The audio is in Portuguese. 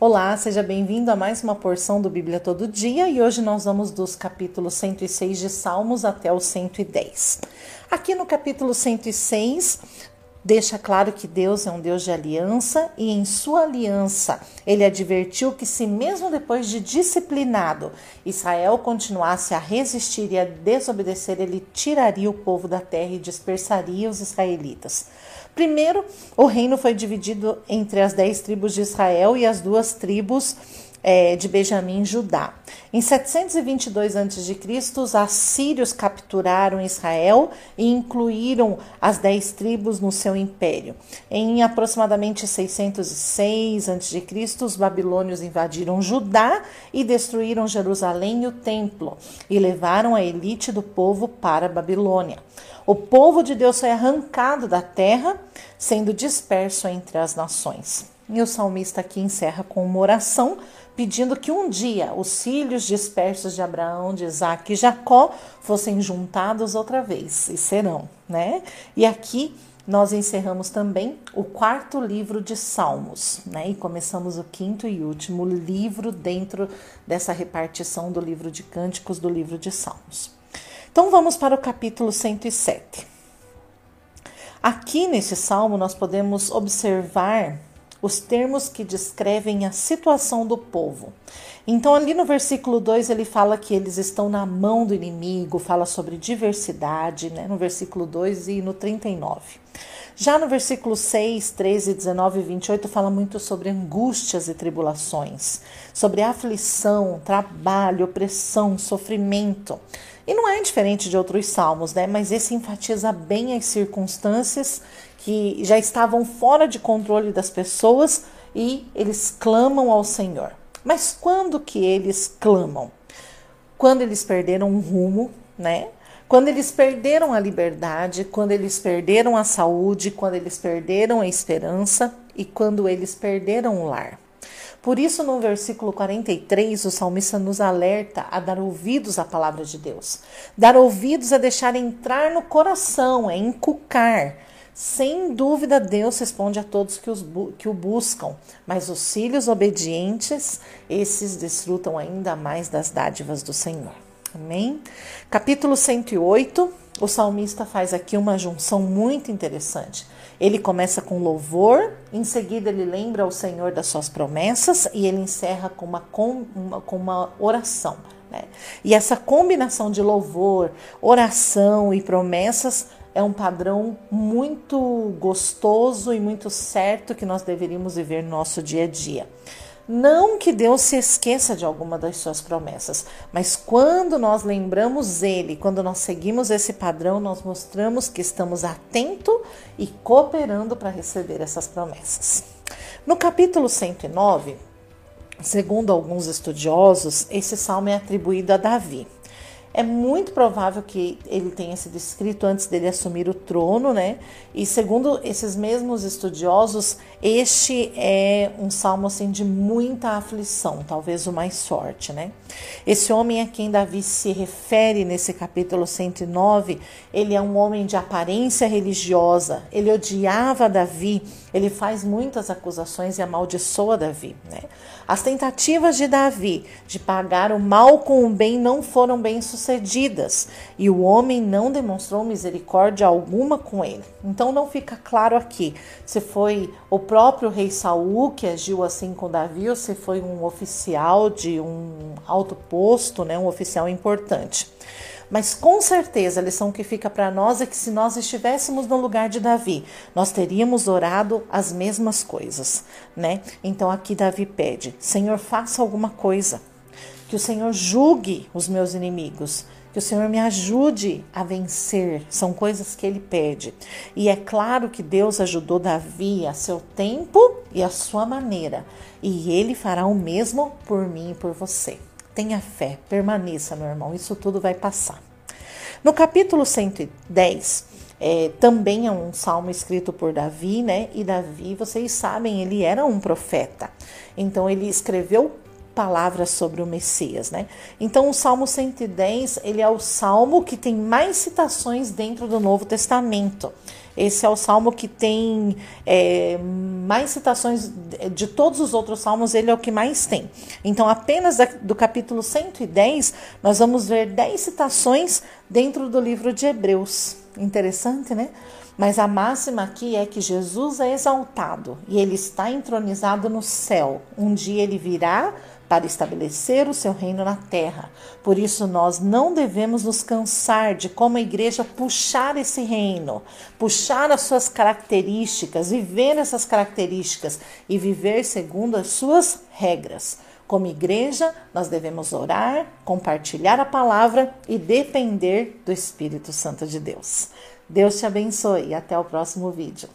Olá, seja bem-vindo a mais uma porção do Bíblia Todo Dia e hoje nós vamos dos capítulos 106 de Salmos até o 110. Aqui no capítulo 106, deixa claro que Deus é um Deus de aliança e em sua aliança ele advertiu que se mesmo depois de disciplinado Israel continuasse a resistir e a desobedecer, ele tiraria o povo da terra e dispersaria os israelitas. Primeiro, o reino foi dividido entre as dez tribos de Israel e as duas tribos é, de Benjamim Judá. Em 722 a.C., os assírios capturaram Israel e incluíram as dez tribos no seu império. Em aproximadamente 606 a.C., os babilônios invadiram Judá e destruíram Jerusalém e o templo, e levaram a elite do povo para a Babilônia. O povo de Deus foi arrancado da terra, sendo disperso entre as nações. E o salmista aqui encerra com uma oração pedindo que um dia os filhos dispersos de Abraão, de Isaac e Jacó fossem juntados outra vez, e serão, né? E aqui nós encerramos também o quarto livro de Salmos, né? E começamos o quinto e último livro dentro dessa repartição do livro de Cânticos do livro de Salmos. Então vamos para o capítulo 107. Aqui nesse salmo nós podemos observar os termos que descrevem a situação do povo. Então, ali no versículo 2, ele fala que eles estão na mão do inimigo, fala sobre diversidade, né? No versículo 2 e no 39. Já no versículo 6, 13, 19 e 28 fala muito sobre angústias e tribulações, sobre aflição, trabalho, opressão, sofrimento. E não é diferente de outros salmos, né? Mas esse enfatiza bem as circunstâncias que já estavam fora de controle das pessoas e eles clamam ao Senhor. Mas quando que eles clamam? Quando eles perderam o rumo, né? Quando eles perderam a liberdade, quando eles perderam a saúde, quando eles perderam a esperança e quando eles perderam o lar. Por isso, no versículo 43, o salmista nos alerta a dar ouvidos à palavra de Deus. Dar ouvidos é deixar entrar no coração, é encucar. Sem dúvida, Deus responde a todos que, os, que o buscam, mas os filhos obedientes, esses desfrutam ainda mais das dádivas do Senhor. Amém? Capítulo 108, o salmista faz aqui uma junção muito interessante. Ele começa com louvor, em seguida ele lembra ao Senhor das suas promessas e ele encerra com uma, com uma, com uma oração. Né? E essa combinação de louvor, oração e promessas é um padrão muito gostoso e muito certo que nós deveríamos viver no nosso dia a dia. Não que Deus se esqueça de alguma das suas promessas, mas quando nós lembramos Ele, quando nós seguimos esse padrão, nós mostramos que estamos atentos e cooperando para receber essas promessas. No capítulo 109, segundo alguns estudiosos, esse salmo é atribuído a Davi. É muito provável que ele tenha sido escrito antes dele assumir o trono, né? E segundo esses mesmos estudiosos, este é um salmo assim de muita aflição, talvez o mais forte, né? Esse homem a quem Davi se refere nesse capítulo 109, ele é um homem de aparência religiosa. Ele odiava Davi, ele faz muitas acusações e amaldiçoa Davi, né? As tentativas de Davi de pagar o mal com o bem não foram bem sucedidas e o homem não demonstrou misericórdia alguma com ele. Então não fica claro aqui se foi o próprio rei Saul que agiu assim com Davi ou se foi um oficial de um alto posto, né, um oficial importante. Mas com certeza a lição que fica para nós é que se nós estivéssemos no lugar de Davi, nós teríamos orado as mesmas coisas, né? Então aqui Davi pede: Senhor, faça alguma coisa. Que o Senhor julgue os meus inimigos, que o Senhor me ajude a vencer. São coisas que ele pede. E é claro que Deus ajudou Davi a seu tempo e a sua maneira, e ele fará o mesmo por mim e por você. Tenha fé, permaneça, meu irmão, isso tudo vai passar. No capítulo 110, é, também é um salmo escrito por Davi, né? E Davi, vocês sabem, ele era um profeta. Então ele escreveu palavras sobre o Messias, né? Então, o Salmo 110, ele é o salmo que tem mais citações dentro do Novo Testamento. Esse é o salmo que tem é, mais citações de todos os outros salmos, ele é o que mais tem. Então, apenas do capítulo 110, nós vamos ver 10 citações dentro do livro de Hebreus. Interessante, né? Mas a máxima aqui é que Jesus é exaltado e ele está entronizado no céu. Um dia ele virá para estabelecer o seu reino na terra. Por isso, nós não devemos nos cansar de, como a igreja, puxar esse reino, puxar as suas características, viver essas características e viver segundo as suas regras. Como igreja, nós devemos orar, compartilhar a palavra e depender do Espírito Santo de Deus. Deus te abençoe e até o próximo vídeo.